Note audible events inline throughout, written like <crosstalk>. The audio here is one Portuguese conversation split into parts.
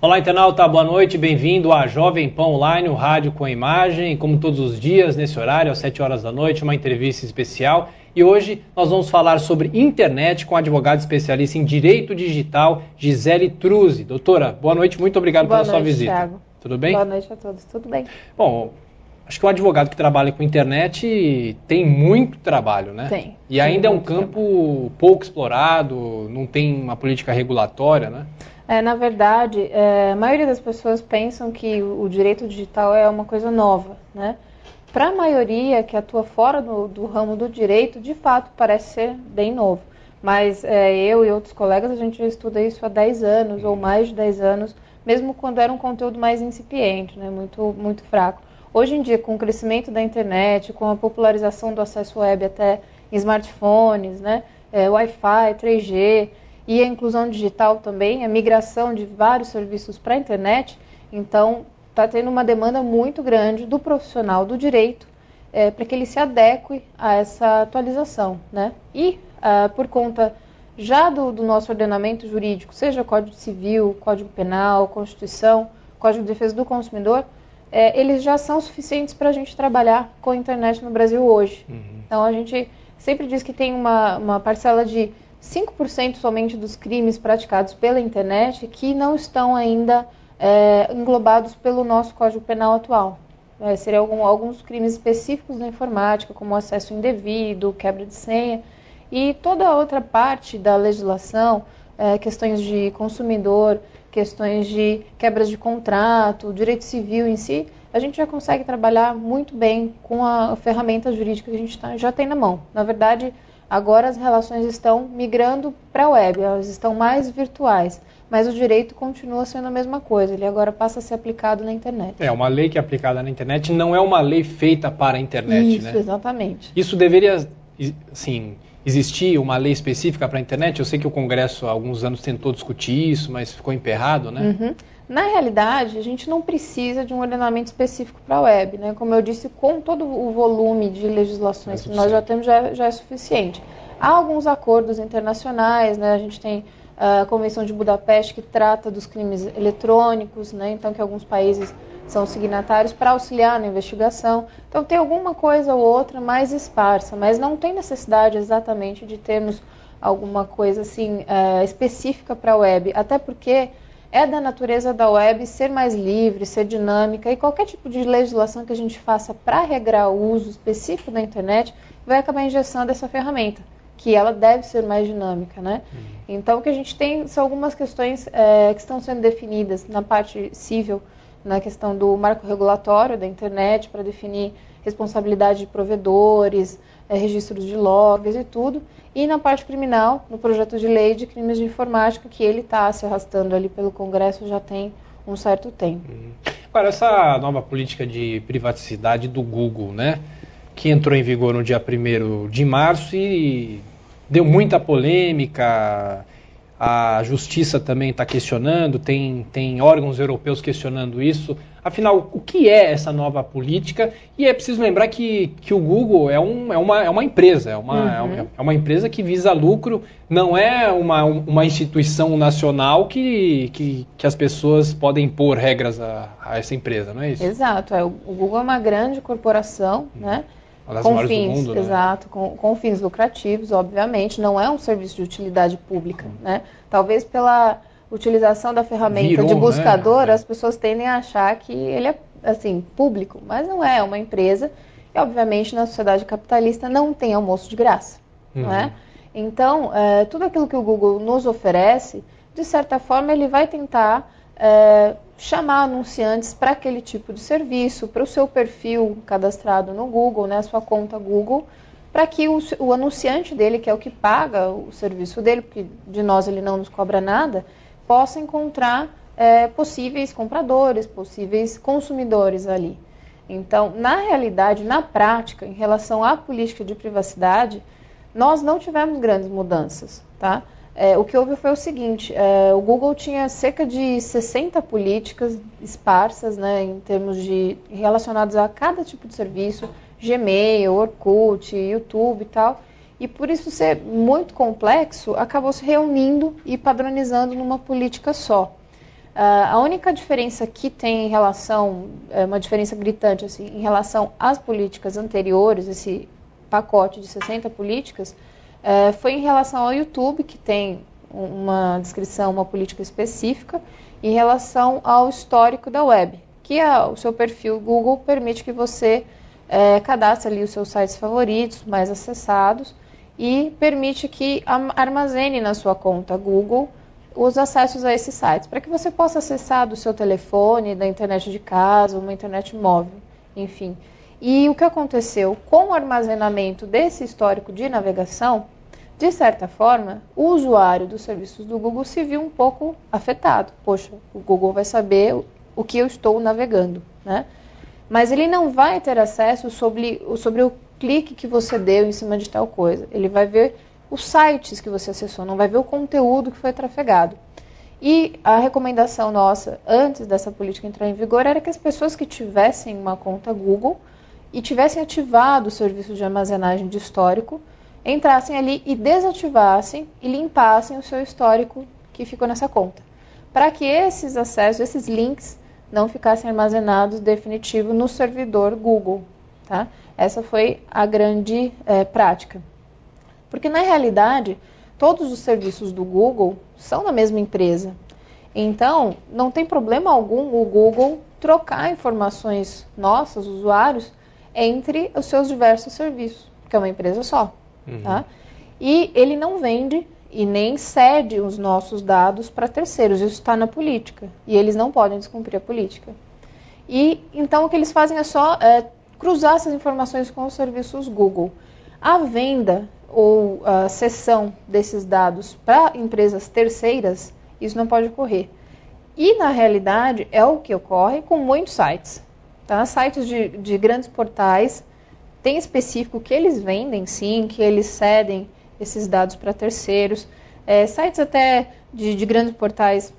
Olá, internauta, boa noite, bem-vindo à Jovem Pão Online, o rádio com imagem. Como todos os dias, nesse horário, às 7 horas da noite, uma entrevista especial. E hoje nós vamos falar sobre internet com a advogada especialista em direito digital, Gisele Truzzi. Doutora, boa noite, muito obrigado boa pela noite, sua visita. Thiago. Tudo bem? Boa noite a todos, tudo bem. Bom, acho que um advogado que trabalha com internet tem muito trabalho, né? Tem. E ainda é um Tem muito campo pouco explorado, não tem uma política regulatória, né? É, na verdade, é, a maioria das pessoas pensam que o, direito digital é uma coisa nova, né? Para a maioria que atua fora do, do, ramo do direito, de fato parece ser bem novo. Mas é, eu e outros colegas, a gente já estuda isso há 10 anos ou mais de 10 anos, mesmo quando era um conteúdo mais incipiente, né? muito, muito fraco. Hoje em dia, com o crescimento da internet, com a popularização do acesso web até em smartphones, né? É, Wi-Fi, 3G, e a inclusão digital também, a migração de vários serviços para a internet. Então, está tendo uma demanda muito grande do profissional do direito é, para que ele se adeque a essa atualização. Né? E, uh, por conta já do, do, nosso ordenamento jurídico, seja Código Civil, Código Penal, Constituição, Código de Defesa do Consumidor, é, eles já são suficientes para a gente trabalhar com a internet no Brasil hoje. Uhum. Então, a gente sempre diz que tem uma, uma parcela de 5% somente dos crimes praticados pela internet que não estão ainda é, englobados pelo nosso Código Penal atual. É, seriam algum, alguns crimes específicos da informática, como acesso indevido, quebra de senha, e toda a outra parte da legislação, é, questões de consumidor, questões de quebras de contrato, direito civil em si, a gente já consegue trabalhar muito bem com a ferramenta jurídica que a gente tá, já tem na mão. Na verdade, Agora as relações estão migrando para a web, elas estão mais virtuais, mas o direito continua sendo a mesma coisa, ele agora passa a ser aplicado na internet. É, uma lei que é aplicada na internet não é uma lei feita para a internet, Isso, né? exatamente. Isso deveria, assim, existir uma lei específica para a internet? Eu sei que o Congresso há alguns anos tentou discutir isso, mas ficou emperrado, né? Uhum. Na realidade, a gente não precisa de um ordenamento específico para a web, né? Como eu disse, com todo o volume de legislações é que nós já temos, já, já, é suficiente. Há alguns acordos internacionais, né? A gente tem a Convenção de Budapeste que trata dos crimes eletrônicos, né? Então, que alguns países são signatários para auxiliar na investigação. Então, tem alguma coisa ou outra mais esparsa, mas não tem necessidade exatamente de termos alguma coisa assim uh, específica para a web, até porque é da natureza da web ser mais livre, ser dinâmica e qualquer tipo de legislação que a gente faça para regrar o uso específico da internet vai acabar injeção essa ferramenta, que ela deve ser mais dinâmica, né? Uhum. Então o que a gente tem são algumas questões é, que estão sendo definidas na parte civil, na questão do marco regulatório da internet para definir responsabilidade de provedores, é, registros de logs e tudo. E na parte criminal, no projeto de lei de crimes de informática, que ele está se arrastando ali pelo Congresso já tem um certo tempo. Uhum. Agora, essa nova política de privacidade do Google, né? Que entrou em vigor no dia 1 de março e deu muita polêmica, a justiça também está questionando, tem, tem órgãos europeus questionando isso. Afinal, o que é essa nova política? E é preciso lembrar que, que o Google é, um, é, uma, é uma empresa, é uma, uhum. é uma empresa que visa lucro, não é uma, uma instituição nacional que, que, que as pessoas podem impor regras a, a essa empresa, não é isso? Exato, é, o Google é uma grande corporação, uhum. né? Com fins, mundo, né? exato, com, com, fins lucrativos, obviamente, não é um serviço de utilidade pública, uhum. né? Talvez pela utilização da ferramenta Virou, de né? buscador, né? as pessoas tendem a achar que ele é assim público, mas não é, é uma empresa e obviamente na sociedade capitalista não tem almoço de graça, uhum. não é? Então, é, tudo aquilo que o Google nos oferece, de certa forma, ele vai tentar é, chamar anunciantes para aquele tipo de serviço, para o seu perfil cadastrado no Google, né, a sua conta Google, para que o, o, anunciante dele, que é o que paga o serviço dele, porque de nós ele não nos cobra nada, possa encontrar é, possíveis compradores, possíveis consumidores ali. Então, na realidade, na prática, em relação à política de privacidade, nós não tivemos grandes mudanças, tá? É, o que houve foi o seguinte: é, o Google tinha cerca de 60 políticas esparsas, né, em termos de relacionadas a cada tipo de serviço, Gmail, Orkut, YouTube e tal. E por isso ser muito complexo, acabou se reunindo e padronizando numa política só. Uh, a única diferença que tem em relação, é uma diferença gritante, assim, em relação às políticas anteriores, esse pacote de 60 políticas, uh, foi em relação ao YouTube, que tem uma descrição, uma política específica, em relação ao histórico da web, que a, o seu perfil Google permite que você uh, cadastre ali os seus sites favoritos, mais acessados, e permite que armazene na sua conta Google os acessos a esses sites, para que você possa acessar do seu telefone, da internet de casa, uma internet móvel, enfim. E o que aconteceu com o armazenamento desse histórico de navegação, de certa forma, o usuário dos serviços do Google se viu um pouco afetado. Poxa, o Google vai saber o que eu estou navegando, né? Mas ele não vai ter acesso sobre, sobre o clique que você deu em cima de tal coisa. Ele vai ver os sites que você acessou, não vai ver o conteúdo que foi trafegado. E a recomendação nossa, antes dessa política entrar em vigor, era que as pessoas que tivessem uma conta Google e tivessem ativado o serviço de armazenagem de histórico, entrassem ali e desativassem e limpassem o seu histórico que ficou nessa conta. Para que esses acessos, esses links, não ficassem armazenados definitivo no servidor Google. Tá? Essa foi a grande é, prática. Porque na realidade, todos os serviços do Google são da mesma empresa. Então, não tem problema algum o Google trocar informações nossas, usuários, entre os seus diversos serviços, porque é uma empresa só. Uhum. Tá? E ele não vende e nem cede os nossos dados para terceiros. Isso está na política. E eles não podem descumprir a política. E então o que eles fazem é só é, cruzar essas informações com os serviços Google. A venda ou a cessão desses dados para empresas terceiras, isso não pode ocorrer. E na realidade é o que ocorre com muitos sites. Tá? Sites de, de grandes portais tem específico que eles vendem sim, que eles cedem esses dados para terceiros. É, sites até de, de, grandes portais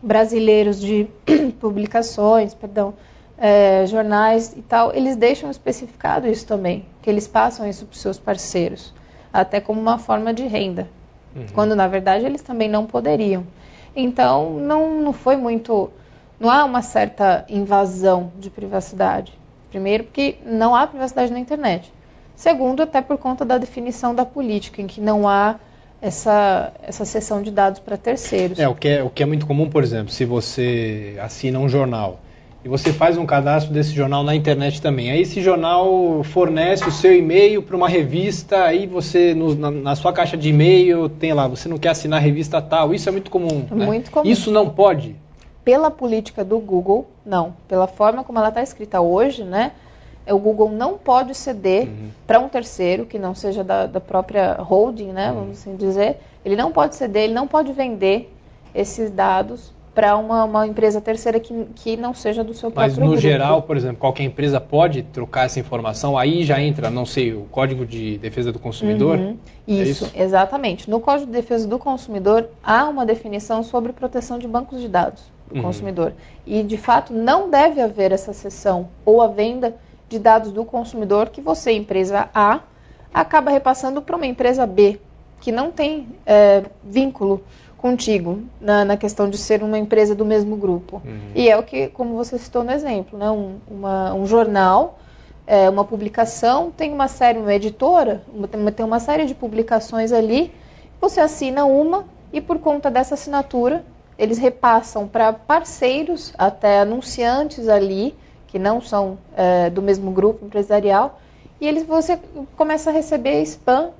brasileiros de <clears throat> publicações, perdão, é, jornais e tal, eles deixam especificado isso também, que eles passam isso para os seus parceiros até como uma forma de renda, uhum. quando na verdade eles também não poderiam. Então não, não foi muito, não há uma certa invasão de privacidade. Primeiro, porque não há privacidade na internet. Segundo, até por conta da definição da política, em que não há essa, essa sessão de dados para terceiros. É o, que é, o que é muito comum, por exemplo, se você assina um jornal e você faz um cadastro desse jornal na internet também. Aí esse jornal fornece o seu e-mail para uma revista, aí você, no, na, na, sua caixa de e-mail, tem lá, você não quer assinar a revista tal. Isso é muito comum. Né? muito comum. Isso não pode? Pela política do Google, não. Pela forma como ela está escrita hoje, né? É, o Google não pode ceder uhum. para um terceiro, que não seja da, da própria holding, né? Uhum. Vamos assim dizer. Ele não pode ceder, ele não pode vender esses dados para uma, uma, empresa terceira que, que não seja do seu próprio Mas no grupo. geral, por exemplo, qualquer empresa pode trocar essa informação, aí já entra, não sei, o Código de Defesa do Consumidor? Uhum. Isso, é isso, exatamente. No Código de Defesa do Consumidor há uma definição sobre proteção de bancos de dados do uhum. consumidor. E, de fato, não deve haver essa cessão ou a venda de dados do consumidor que você, empresa A, acaba repassando para uma empresa B, que não tem é, vínculo contigo na, na, questão de ser uma empresa do mesmo grupo. Uhum. E é o que, como você citou no exemplo, né? um, uma, um jornal, é, uma publicação, tem uma série, uma editora, uma, tem uma série de publicações ali, você assina uma e por conta dessa assinatura eles repassam para parceiros, até anunciantes ali, que não são é, do mesmo grupo empresarial, e eles você começa a receber spam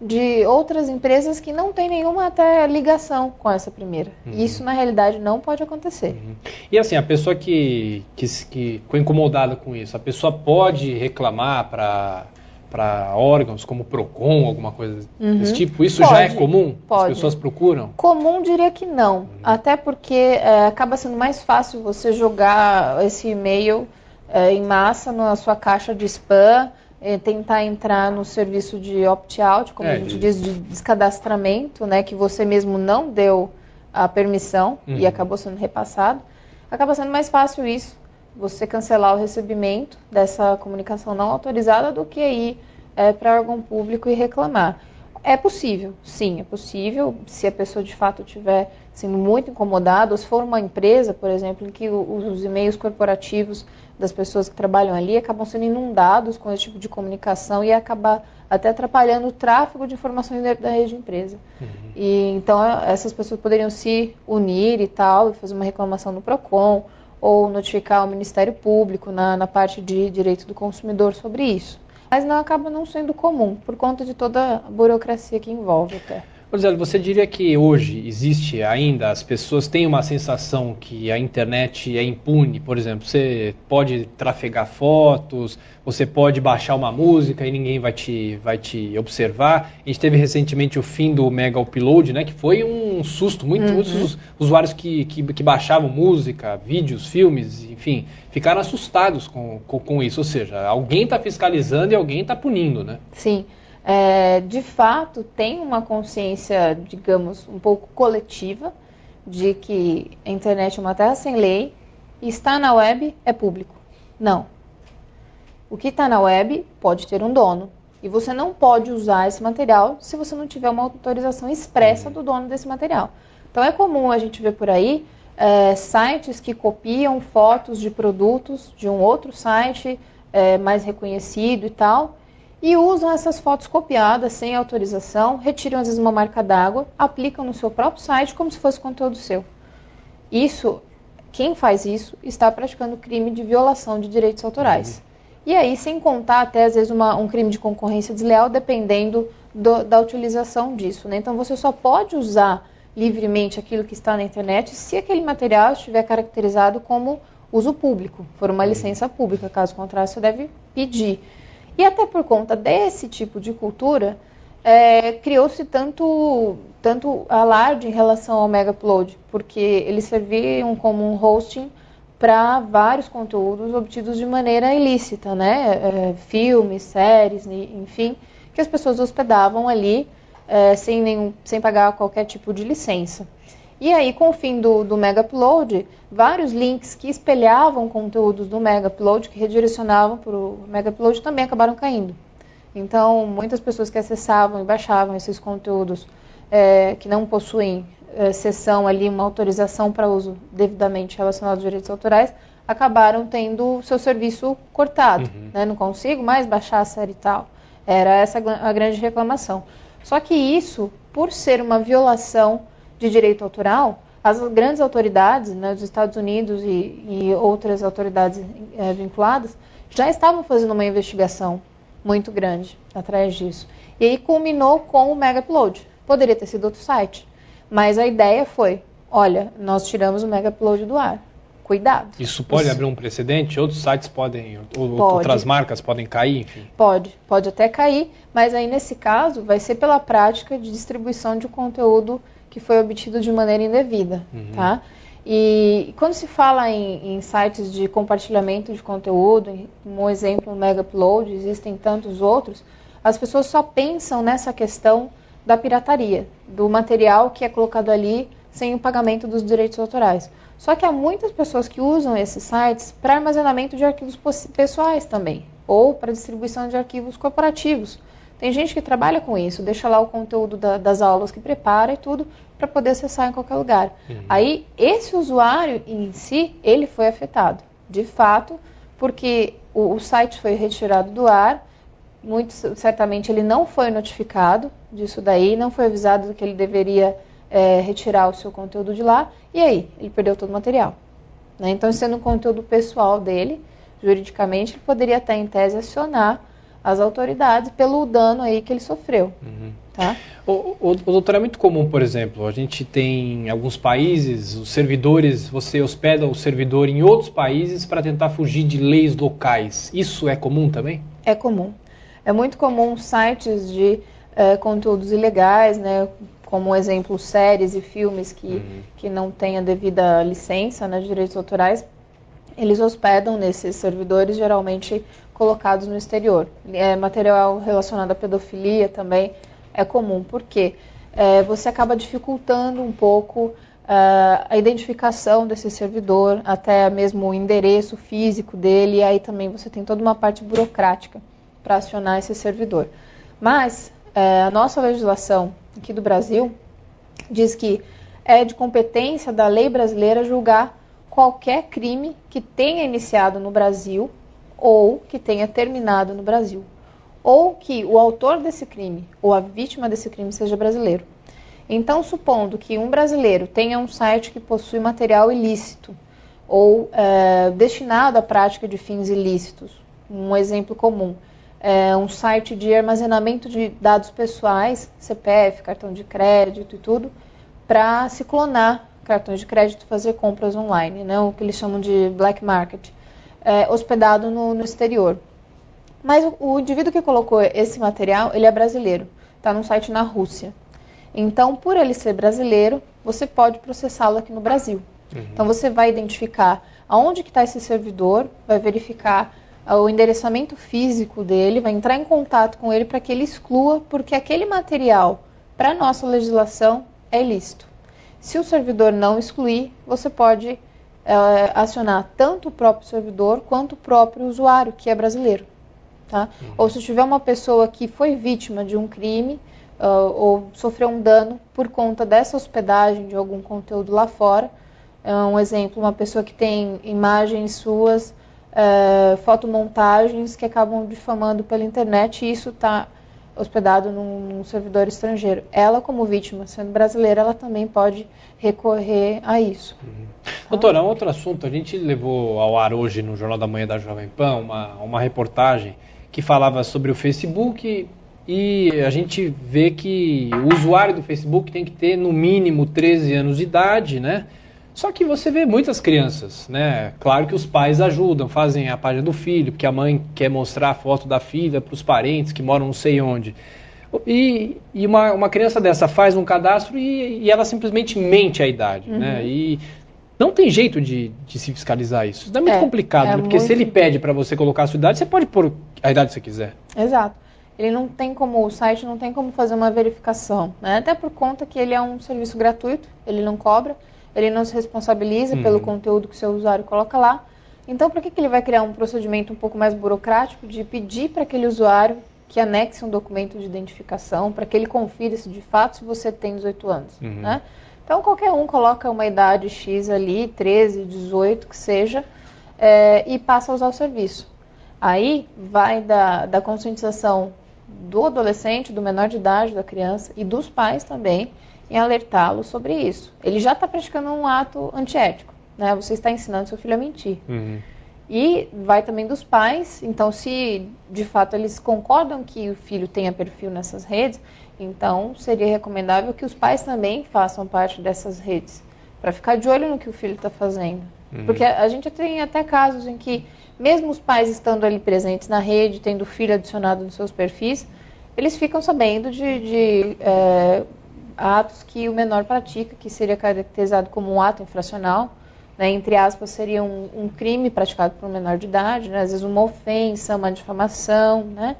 de outras empresas que não tem nenhuma até ligação com essa primeira. Uhum. E isso, na realidade, não pode acontecer. Uhum. E assim, a pessoa que, que, que ficou incomodada com isso, a pessoa pode reclamar para para órgãos como PROCON, alguma coisa uhum. desse tipo? Isso pode, já é comum? Pode. As pessoas procuram? Comum diria que não. Uhum. Até porque é, acaba sendo mais fácil você jogar esse e-mail é, em massa na sua caixa de spam é, tentar entrar no serviço de opt-out, como é, a gente diz, de descadastramento, né, que você mesmo não deu a permissão uhum. e acabou sendo repassado, acaba sendo mais fácil isso, você cancelar o recebimento dessa comunicação não autorizada do que ir é, para órgão público e reclamar. é possível, sim, é possível. Se a pessoa de fato estiver sendo muito incomodada, ou se for uma empresa, por exemplo, em que os e-mails corporativos das pessoas que trabalham ali acabam sendo inundados com esse tipo de comunicação e acabar até atrapalhando o tráfego de informações da rede de empresa. Uhum. E então essas pessoas poderiam se unir e tal, e fazer uma reclamação no Procon ou notificar o Ministério Público na, na parte de direito do consumidor sobre isso. Mas não acaba não sendo comum por conta de toda a burocracia que envolve até. Roseli, você diria que hoje existe ainda, as pessoas têm uma sensação que a internet é impune? Por exemplo, você pode trafegar fotos, você pode baixar uma música e ninguém vai te, vai te observar. A gente teve recentemente o fim do Mega Upload, né, que foi um susto. Muito, uhum. Muitos usuários que, que, que, baixavam música, vídeos, filmes, enfim, ficaram assustados com, com, com isso. Ou seja, alguém está fiscalizando e alguém está punindo, né? Sim é, de fato tem uma consciência, digamos, um pouco coletiva de que a internet é uma terra sem lei e está na web é público. Não. O que está na web pode ter um dono. E você não pode usar esse material se você não tiver uma autorização expressa do dono desse material. Então é comum a gente ver por aí é, sites que copiam fotos de produtos de um outro site é, mais reconhecido e tal, e usam essas fotos copiadas sem autorização, retiram às vezes uma marca d'água, aplicam no seu próprio site como se fosse conteúdo seu. Isso, quem faz isso está praticando crime de violação de direitos autorais. Uhum. E aí, sem contar até às vezes uma, um crime de concorrência desleal, dependendo do, da utilização disso. Né? Então, você só pode usar livremente aquilo que está na internet se aquele material estiver caracterizado como uso público, for uma uhum. licença pública. Caso contrário, você deve pedir. E até por conta desse tipo de cultura, é, criou-se tanto, tanto alarde em relação ao Mega Upload, porque eles serviam como um hosting para vários conteúdos obtidos de maneira ilícita, né? É, filmes, séries, enfim, que as pessoas hospedavam ali é, sem, nenhum, sem pagar qualquer tipo de licença. E aí, com o fim do, do Mega Upload, vários links que espelhavam conteúdos do Mega Upload, que redirecionavam para o Mega Upload, também acabaram caindo. Então, muitas pessoas que acessavam e baixavam esses conteúdos é, que não possuem é, sessão ali, uma autorização para uso devidamente relacionado aos direitos autorais, acabaram tendo seu serviço cortado. Uhum. Né? Não consigo mais baixar a série e tal. Era essa a grande reclamação. Só que isso, por ser uma violação de direito autoral, as grandes autoridades né, dos Estados Unidos e, e outras autoridades é, vinculadas já estavam fazendo uma investigação muito grande atrás disso. E aí culminou com o Mega Upload. Poderia ter sido outro site, mas a ideia foi: olha, nós tiramos o Mega Upload do ar. Cuidado. Isso pode Isso. abrir um precedente? Outros sites podem, ou, outras marcas podem cair, enfim? Pode, pode até cair, mas aí nesse caso vai ser pela prática de distribuição de conteúdo que foi obtido de maneira indevida, uhum. tá? E quando se fala em, em, sites de compartilhamento de conteúdo, como exemplo o Mega Upload, existem tantos outros, as pessoas só pensam nessa questão da pirataria, do material que é colocado ali sem o pagamento dos direitos autorais. Só que há muitas pessoas que usam esses sites para armazenamento de arquivos pessoais também, ou para distribuição de arquivos corporativos. Tem gente que trabalha com isso, deixa lá o conteúdo da, das aulas que prepara e tudo para poder acessar em qualquer lugar. Uhum. Aí esse usuário em si, ele foi afetado, de fato, porque o, o site foi retirado do ar, muito certamente ele não foi notificado disso daí, não foi avisado que ele deveria é, retirar o seu conteúdo de lá, e aí ele perdeu todo o material. Né? Então, sendo um conteúdo pessoal dele, juridicamente, ele poderia até em tese acionar as autoridades pelo dano aí que ele sofreu. Uhum. Tá? O, o, o, doutor, é muito comum, por exemplo, a gente tem alguns países, os servidores, você hospeda o servidor em outros países para tentar fugir de leis locais. Isso é comum também? É comum. É muito comum sites de é, conteúdos ilegais, né, como exemplo séries e filmes que, uhum. que não têm a devida licença né, direitos autorais, eles hospedam nesses servidores geralmente colocados no exterior. É, material relacionado à pedofilia também é comum, porque é, você acaba dificultando um pouco uh, a identificação desse servidor, até mesmo o endereço físico dele, e aí também você tem toda uma parte burocrática para acionar esse servidor. Mas é, a nossa legislação aqui do Brasil diz que é de competência da lei brasileira julgar qualquer crime que tenha iniciado no Brasil ou que tenha terminado no Brasil, ou que o autor desse crime ou a vítima desse crime seja brasileiro. Então, supondo que um brasileiro tenha um site que possui material ilícito ou é, destinado à prática de fins ilícitos, um exemplo comum, é um site de armazenamento de dados pessoais, CPF, cartão de crédito e tudo, para se clonar cartões de crédito fazer compras online, né, o que eles chamam de black market, é, hospedado no, no, exterior. Mas o, o indivíduo que colocou esse material, ele é brasileiro, está num site na Rússia. Então, por ele ser brasileiro, você pode processá-lo aqui no Brasil. Uhum. Então, você vai identificar aonde que está esse servidor, vai verificar ah, o endereçamento físico dele, vai entrar em contato com ele para que ele exclua, porque aquele material, para nossa legislação, é ilícito. Se o servidor não excluir, você pode é, acionar tanto o próprio servidor quanto o próprio usuário, que é brasileiro. Tá? Uhum. Ou se tiver uma pessoa que foi vítima de um crime, uh, ou sofreu um dano por conta dessa hospedagem de algum conteúdo lá fora. É um exemplo, uma pessoa que tem imagens suas, uh, fotomontagens que acabam difamando pela internet e isso está hospedado num, servidor estrangeiro. Ela, como vítima, sendo brasileira, ela também pode recorrer a isso. Uhum. Doutora, outro assunto, a gente levou ao ar hoje no Jornal da Manhã da Jovem Pan uma, uma reportagem que falava sobre o Facebook e a gente vê que o usuário do Facebook tem que ter no mínimo 13 anos de idade, né? Só que você vê muitas crianças, né? Claro que os pais ajudam, fazem a página do filho, porque a mãe quer mostrar a foto da filha para os parentes que moram não sei onde. E, e uma, uma, criança dessa faz um cadastro e, e ela simplesmente mente a idade, né? uhum. né? E não tem jeito de, de, se fiscalizar isso. Isso é muito é, complicado, é né? porque muito... se ele pede para você colocar a sua idade, você pode pôr a idade que você quiser. Exato ele não tem como, o site não tem como fazer uma verificação, né? até por conta que ele é um serviço gratuito, ele não cobra, ele não se responsabiliza uhum. pelo conteúdo que o seu usuário coloca lá. Então, por que, que ele vai criar um procedimento um pouco mais burocrático de pedir para aquele usuário que anexe um documento de identificação, para que ele confira se de fato se você tem 18 anos, uhum. né? Então, qualquer um coloca uma idade X ali, 13, 18, que seja, é, e passa a usar o serviço. Aí vai da, da conscientização do adolescente, do menor de idade, da criança e dos pais também em alertá-lo sobre isso. Ele já está praticando um ato antiético, né? Você está ensinando seu filho a mentir. Uhum. E vai também dos pais, então se de fato eles concordam que o filho tenha perfil nessas redes, então seria recomendável que os pais também façam parte dessas redes, para ficar de olho no que o filho está fazendo. Uhum. Porque a, a gente tem até casos em que mesmo os pais estando ali presentes na rede, tendo filho adicionado nos seus perfis, eles ficam sabendo de, de é, atos que o menor pratica, que seria caracterizado como um ato infracional, né, entre aspas, seria um, um, crime praticado por um menor de idade, né, às vezes uma ofensa, uma difamação, né,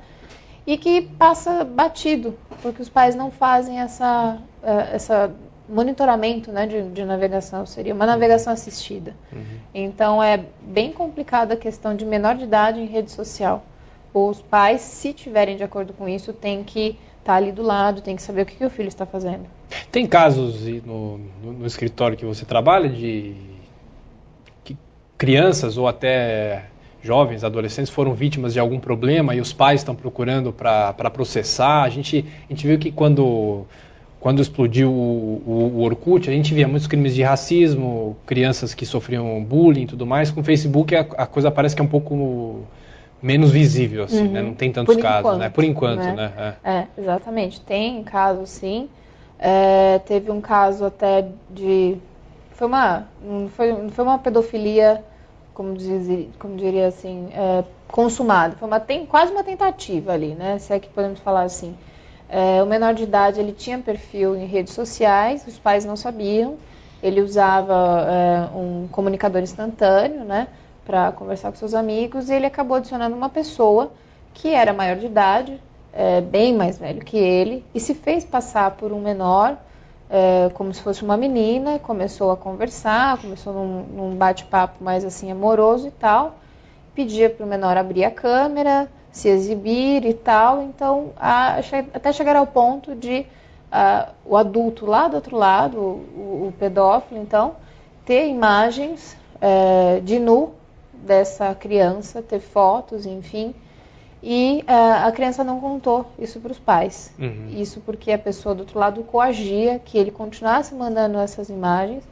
e que passa batido, porque os pais não fazem essa, é, essa monitoramento né, de, de, navegação, seria uma navegação assistida. Uhum. Então é bem complicada a questão de menor de idade em rede social. Os pais, se tiverem de acordo com isso, têm que tá ali do lado, tem que saber o que, que o filho está fazendo. Tem casos no, no, no escritório que você trabalha de que crianças ou até jovens, adolescentes foram vítimas de algum problema e os pais estão procurando para processar. A gente, a gente viu que quando quando explodiu o, o, o, Orkut, a gente via muitos crimes de racismo, crianças que sofriam bullying e tudo mais. Com o Facebook a, a coisa parece que é um pouco menos visível, assim, né? uhum. né? Não tem tantos Por casos, enquanto, né? Por enquanto, né? né? É. é. exatamente. Tem casos, sim. É, teve um caso até de... Foi uma, foi, foi uma pedofilia, como, diz, como diria assim, é, consumada. Foi uma, tem, quase uma tentativa ali, né? Se é que podemos falar assim. É, o menor de idade ele tinha perfil em redes sociais, os pais não sabiam. Ele usava é, um comunicador instantâneo, né, para conversar com seus amigos e ele acabou adicionando uma pessoa que era maior de idade, é, bem mais velho que ele, e se fez passar por um menor, é, como se fosse uma menina, começou a conversar, começou num, num bate-papo mais assim amoroso e tal, pedia para o menor abrir a câmera, se exibir e tal. Então, a, até chegar ao ponto de a, o adulto lá do outro lado, o, o pedófilo, então, ter imagens é, de nu dessa criança, ter fotos, enfim. E uh, a criança não contou isso para os pais. Uhum. Isso porque a pessoa do outro lado coagia que ele continuasse mandando essas imagens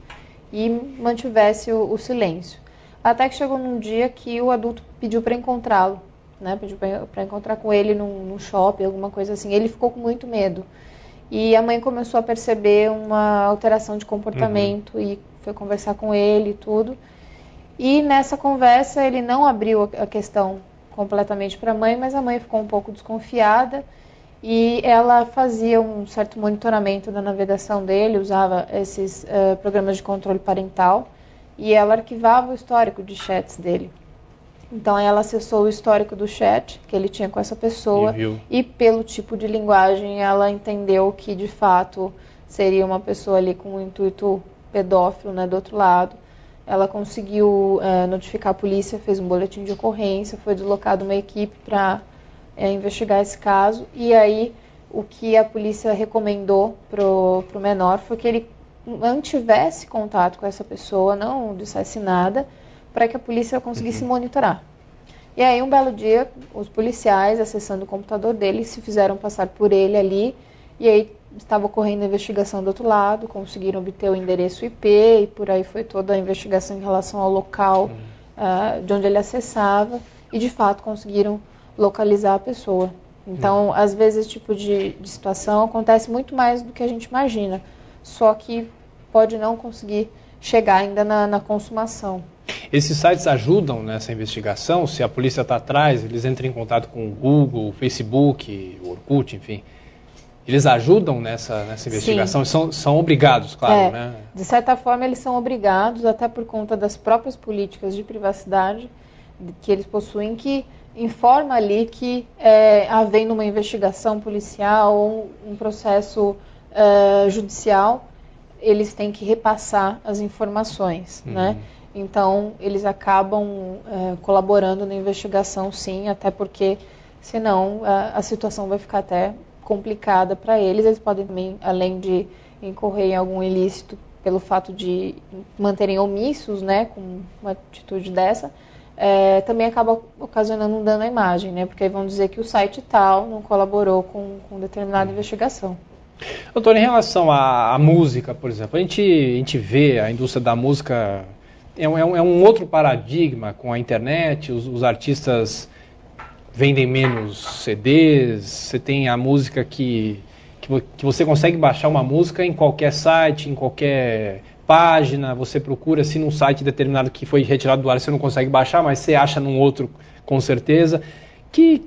e mantivesse o, o silêncio. Até que chegou num dia que o adulto pediu para encontrá-lo, né? Pediu para encontrar com ele num, num, shopping, alguma coisa assim. Ele ficou com muito medo. E a mãe começou a perceber uma alteração de comportamento uhum. e foi conversar com ele e tudo. E nessa conversa ele não abriu a questão completamente para a mãe, mas a mãe ficou um pouco desconfiada e ela fazia um certo monitoramento da navegação dele, usava esses uh, programas de controle parental e ela arquivava o histórico de chats dele. Então ela acessou o histórico do chat que ele tinha com essa pessoa e, e pelo tipo de linguagem ela entendeu que de fato seria uma pessoa ali com um intuito pedófilo, né, do outro lado ela conseguiu é, notificar a polícia, fez um boletim de ocorrência, foi deslocada uma equipe para é, investigar esse caso. E aí o que a polícia recomendou pro, pro menor foi que ele mantivesse contato com essa pessoa, não dissesse nada, para que a polícia conseguisse uhum. monitorar. E aí um belo dia, os policiais, acessando o computador dele, se fizeram passar por ele ali, e aí estava ocorrendo a investigação do outro lado, conseguiram obter o endereço IP e por aí foi toda a investigação em relação ao local uh, de onde ele acessava e de fato conseguiram localizar a pessoa. Então, uhum. às vezes, esse tipo de, de situação acontece muito mais do que a gente imagina, só que pode não conseguir chegar ainda na, na consumação. Esses sites ajudam nessa investigação? Se a polícia está atrás, eles entram em contato com o Google, o Facebook, o Orkut, enfim. Eles ajudam nessa, nessa investigação? São, são obrigados, claro, é, né? De certa forma, eles são obrigados, até por conta das próprias políticas de privacidade que eles possuem, que informa ali que, é, havendo uma investigação policial ou um, processo é, judicial, eles têm que repassar as informações, uhum. né? Então, eles acabam é, colaborando na investigação, sim, até porque, senão, a, a situação vai ficar até complicada para eles. Eles podem também, além de incorrer em algum ilícito pelo fato de manterem omissos, né, com uma atitude dessa, é, também acaba ocasionando um dano à imagem, né, porque aí vão dizer que o site tal não colaborou com, com determinada investigação. Doutor, em relação à, à, música, por exemplo, a gente, a gente vê a indústria da música é um, é um outro paradigma com a internet, os, os artistas vendem menos CDs, você tem a música que, que, que, você consegue baixar uma música em qualquer site, em qualquer página, você procura se num site determinado que foi retirado do ar você não consegue baixar, mas você acha num outro com certeza. Que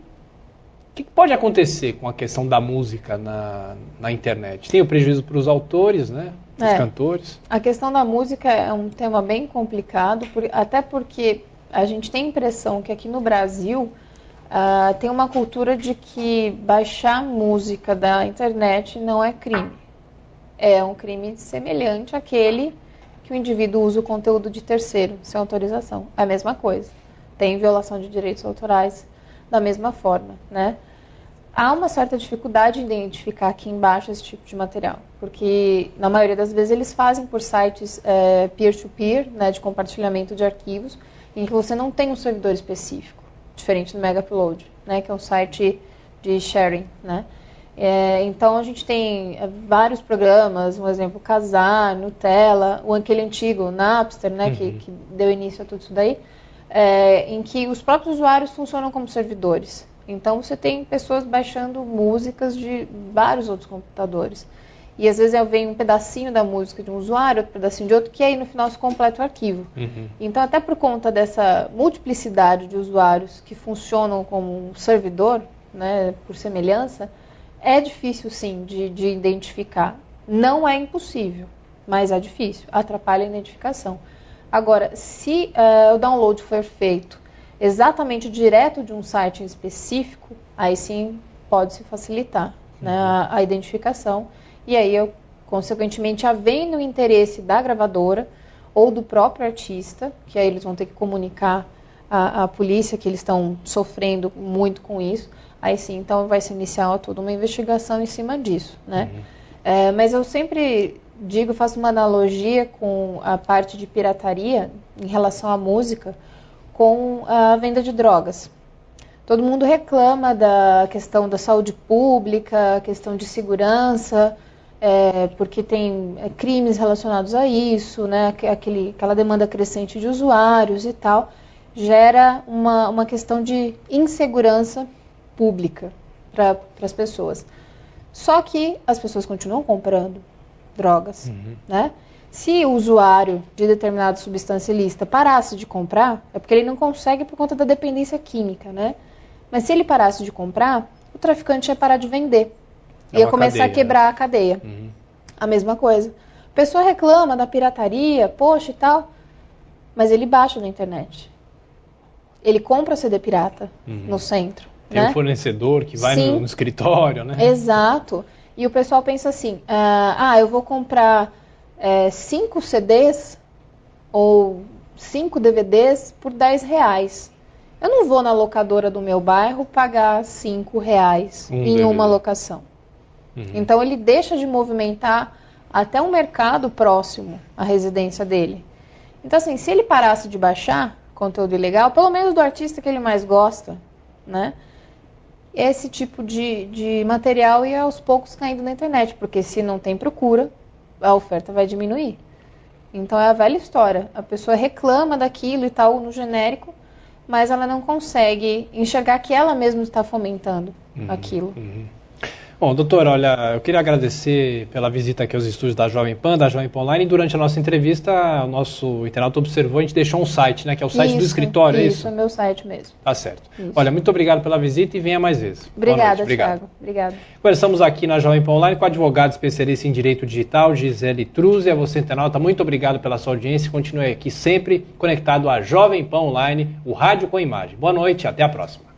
que pode acontecer com a questão da música na, na internet? Tem o prejuízo para os autores, né? Os é, cantores. A questão da música é um tema bem complicado, por, até porque a gente tem a impressão que aqui no Brasil Uh, tem uma cultura de que baixar música da internet não é crime. É um crime semelhante àquele que o indivíduo usa o conteúdo de terceiro, sem autorização. É a mesma coisa. Tem violação de direitos autorais da mesma forma, né? Há uma certa dificuldade em identificar quem baixa esse tipo de material, porque na maioria das vezes eles fazem por sites é, peer-to-peer, -peer, né, de compartilhamento de arquivos, em que você não tem um servidor específico diferente do Mega Upload, né, que é um site de sharing, né. É, então a gente tem é, vários programas, um exemplo Casar, Nutella, o aquele antigo Napster, né, uhum. que, que, deu início a tudo isso daí, é, em que os próprios usuários funcionam como servidores. Então você tem pessoas baixando músicas de vários outros computadores. E às vezes vem um pedacinho da música de um usuário, outro pedacinho de outro, que aí no final se completa o arquivo. Uhum. Então, até por conta dessa multiplicidade de usuários que funcionam como um servidor, né, por semelhança, é difícil sim de, de identificar. Não é impossível, mas é difícil, atrapalha a identificação. Agora, se uh, o download for feito exatamente direto de um site específico, aí sim pode se facilitar né, uhum. a, a identificação e aí, eu, consequentemente, havendo o interesse da gravadora ou do próprio artista, que aí eles vão ter que comunicar a, a polícia que eles estão sofrendo muito com isso, aí sim, então vai se iniciar toda uma investigação em cima disso, né? Uhum. É, mas eu sempre digo, faço uma analogia com a parte de pirataria em relação à música com a venda de drogas. Todo mundo reclama da questão da saúde pública, questão de segurança, é, porque tem é, crimes relacionados a isso, né, aquele, aquela demanda crescente de usuários e tal, gera uma, uma questão de insegurança pública para as pessoas. Só que as pessoas continuam comprando drogas, uhum. né? Se o usuário de determinada substância ilícita parasse de comprar, é porque ele não consegue por conta da dependência química, né? Mas se ele parasse de comprar, o traficante ia parar de vender. É ia começar cadeia, a quebrar né? a cadeia. Uhum. A mesma coisa. A pessoa reclama da pirataria, poxa e tal, mas ele baixa na internet. Ele compra CD pirata uhum. no centro. Tem né? um fornecedor que vai no, no, escritório, né? Exato. E o pessoal pensa assim: ah, ah eu vou comprar é, cinco CDs ou cinco DVDs por 10 reais. Eu não vou na locadora do meu bairro pagar cinco reais um em uma locação. Uhum. Então ele deixa de movimentar até um mercado próximo à residência dele. Então assim, se ele parasse de baixar conteúdo ilegal, pelo menos do artista que ele mais gosta, né? Esse tipo de, de material ia aos poucos caindo na internet, porque se não tem procura, a oferta vai diminuir. Então é a velha história. A pessoa reclama daquilo e tal no genérico, mas ela não consegue enxergar que ela mesma está fomentando uhum, aquilo. Uhum. Bom, doutor, olha, eu queria agradecer pela visita aqui aos estúdios da Jovem Pan, da Jovem Pan Online. E durante a nossa entrevista, o nosso internauto observou, a gente deixou um site, né? Que é o site isso, do escritório, isso, é isso? Isso, é meu site mesmo. Tá certo. Isso. Olha, muito obrigado pela visita e venha mais vezes. Obrigada, Thiago. Obrigado. Agora estamos aqui na Jovem Pan Online com a advogada especialista em Direito Digital, Gisele Truz. E a você, internauta, muito obrigado pela sua audiência. Continue aqui sempre conectado à Jovem Pan Online, o rádio com imagem. Boa noite, até a próxima.